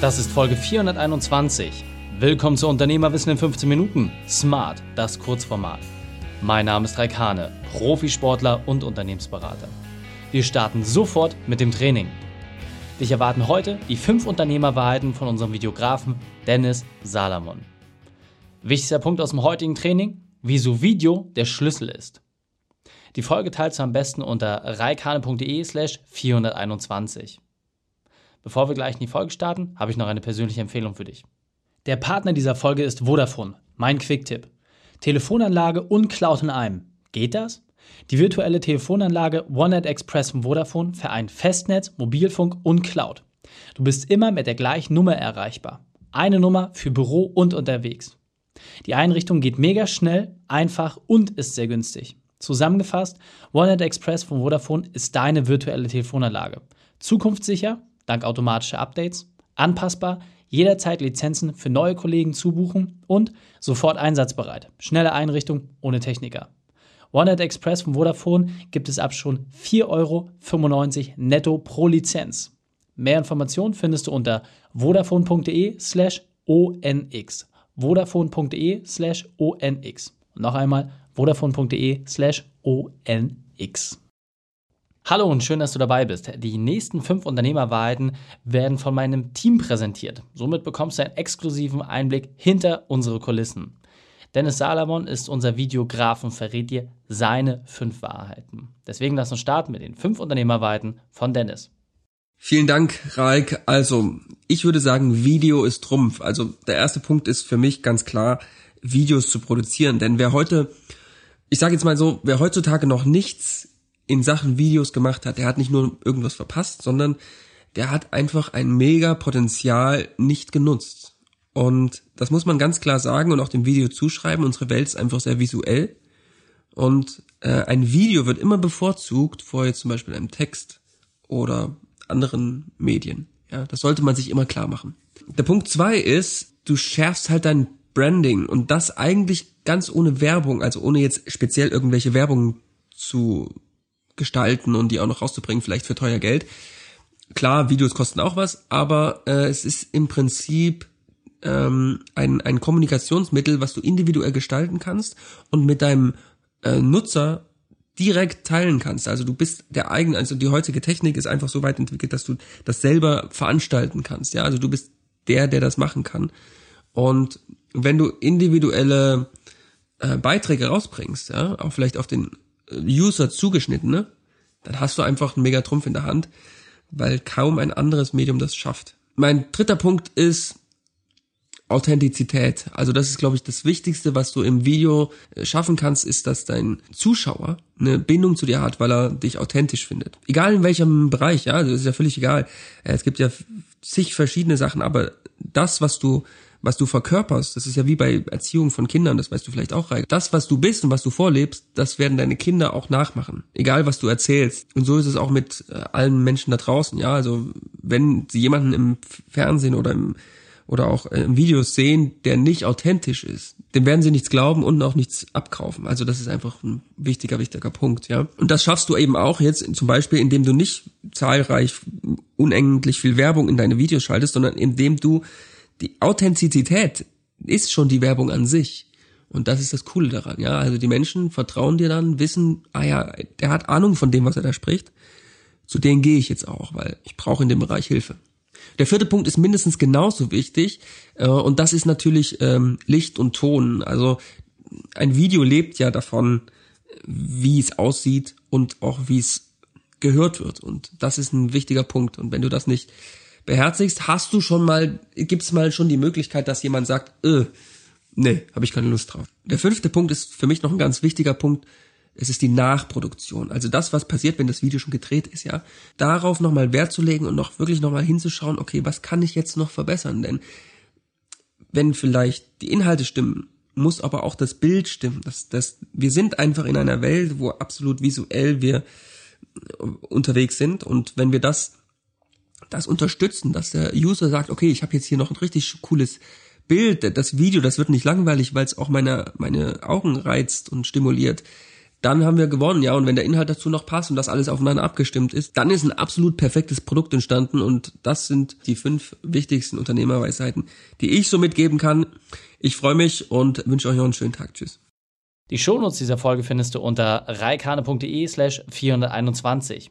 Das ist Folge 421. Willkommen zu Unternehmerwissen in 15 Minuten. Smart, das Kurzformat. Mein Name ist Raikane, Profisportler und Unternehmensberater. Wir starten sofort mit dem Training. Dich erwarten heute die 5 Unternehmerwahrheiten von unserem Videografen Dennis Salamon. Wichtigster Punkt aus dem heutigen Training, wieso Video der Schlüssel ist. Die Folge teilst du am besten unter reikane.de slash 421. Bevor wir gleich in die Folge starten, habe ich noch eine persönliche Empfehlung für dich. Der Partner dieser Folge ist Vodafone, mein Quick-Tipp. Telefonanlage und Cloud in einem. Geht das? Die virtuelle Telefonanlage OneNet Express von Vodafone vereint Festnetz, Mobilfunk und Cloud. Du bist immer mit der gleichen Nummer erreichbar. Eine Nummer für Büro und unterwegs. Die Einrichtung geht mega schnell, einfach und ist sehr günstig. Zusammengefasst, OneNet Express von Vodafone ist deine virtuelle Telefonanlage. Zukunftssicher, dank automatischer Updates, anpassbar, jederzeit Lizenzen für neue Kollegen zubuchen und sofort einsatzbereit. Schnelle Einrichtung ohne Techniker. OneNet Express von Vodafone gibt es ab schon 4,95 Euro netto pro Lizenz. Mehr Informationen findest du unter vodafone.de slash onx. vodafone.de slash onx. Und noch einmal vodafone.de slash onx. Hallo und schön, dass du dabei bist. Die nächsten fünf Unternehmerwahrheiten werden von meinem Team präsentiert. Somit bekommst du einen exklusiven Einblick hinter unsere Kulissen. Dennis Salomon ist unser Videograf und verrät dir seine fünf Wahrheiten. Deswegen lass uns starten mit den fünf Unternehmerwahrheiten von Dennis. Vielen Dank, Raik. Also, ich würde sagen, Video ist Trumpf. Also, der erste Punkt ist für mich ganz klar, Videos zu produzieren. Denn wer heute, ich sage jetzt mal so, wer heutzutage noch nichts in Sachen Videos gemacht hat, der hat nicht nur irgendwas verpasst, sondern der hat einfach ein mega Potenzial nicht genutzt. Und das muss man ganz klar sagen und auch dem Video zuschreiben. Unsere Welt ist einfach sehr visuell. Und äh, ein Video wird immer bevorzugt vor jetzt zum Beispiel einem Text oder anderen Medien. Ja, das sollte man sich immer klar machen. Der Punkt zwei ist, du schärfst halt dein Branding und das eigentlich ganz ohne Werbung, also ohne jetzt speziell irgendwelche Werbung zu gestalten und die auch noch rauszubringen, vielleicht für teuer Geld. Klar, Videos kosten auch was, aber äh, es ist im Prinzip ähm, ein, ein Kommunikationsmittel, was du individuell gestalten kannst und mit deinem äh, Nutzer direkt teilen kannst. Also du bist der eigene, also die heutige Technik ist einfach so weit entwickelt, dass du das selber veranstalten kannst. Ja, also du bist der, der das machen kann. Und wenn du individuelle äh, Beiträge rausbringst, ja, auch vielleicht auf den User zugeschnitten, ne? dann hast du einfach einen mega Trumpf in der Hand, weil kaum ein anderes Medium das schafft. Mein dritter Punkt ist Authentizität. Also das ist, glaube ich, das Wichtigste, was du im Video äh, schaffen kannst, ist, dass dein Zuschauer eine Bindung zu dir hat, weil er dich authentisch findet. Egal in welchem Bereich, ja, das ist ja völlig egal. Äh, es gibt ja zig verschiedene Sachen, aber das, was du was du verkörperst, das ist ja wie bei Erziehung von Kindern, das weißt du vielleicht auch, Reik. Das, was du bist und was du vorlebst, das werden deine Kinder auch nachmachen. Egal, was du erzählst. Und so ist es auch mit äh, allen Menschen da draußen, ja. Also, wenn sie jemanden im Fernsehen oder im, oder auch äh, im Videos sehen, der nicht authentisch ist, dem werden sie nichts glauben und auch nichts abkaufen. Also das ist einfach ein wichtiger, wichtiger Punkt, ja. Und das schaffst du eben auch jetzt zum Beispiel, indem du nicht zahlreich, unendlich viel Werbung in deine Videos schaltest, sondern indem du die Authentizität ist schon die Werbung an sich. Und das ist das Coole daran, ja. Also die Menschen vertrauen dir dann, wissen, ah ja, der hat Ahnung von dem, was er da spricht. Zu denen gehe ich jetzt auch, weil ich brauche in dem Bereich Hilfe. Der vierte Punkt ist mindestens genauso wichtig äh, und das ist natürlich ähm, Licht und Ton. Also ein Video lebt ja davon, wie es aussieht und auch wie es gehört wird. Und das ist ein wichtiger Punkt. Und wenn du das nicht beherzigst, hast du schon mal, gibt's mal schon die Möglichkeit, dass jemand sagt, äh, nee, habe ich keine Lust drauf. Der fünfte Punkt ist für mich noch ein ganz wichtiger Punkt. Es ist die Nachproduktion. Also das, was passiert, wenn das Video schon gedreht ist, ja. Darauf nochmal Wert zu legen und noch wirklich nochmal hinzuschauen, okay, was kann ich jetzt noch verbessern? Denn wenn vielleicht die Inhalte stimmen, muss aber auch das Bild stimmen. Das, das, wir sind einfach in einer Welt, wo absolut visuell wir unterwegs sind. Und wenn wir das das unterstützen, dass der User sagt, okay, ich habe jetzt hier noch ein richtig cooles Bild, das Video, das wird nicht langweilig, weil es auch meine, meine Augen reizt und stimuliert, dann haben wir gewonnen, ja. Und wenn der Inhalt dazu noch passt und das alles aufeinander abgestimmt ist, dann ist ein absolut perfektes Produkt entstanden. Und das sind die fünf wichtigsten Unternehmerweisheiten, die ich so mitgeben kann. Ich freue mich und wünsche euch noch einen schönen Tag. Tschüss. Die Shownotes dieser Folge findest du unter reikane.de slash 421.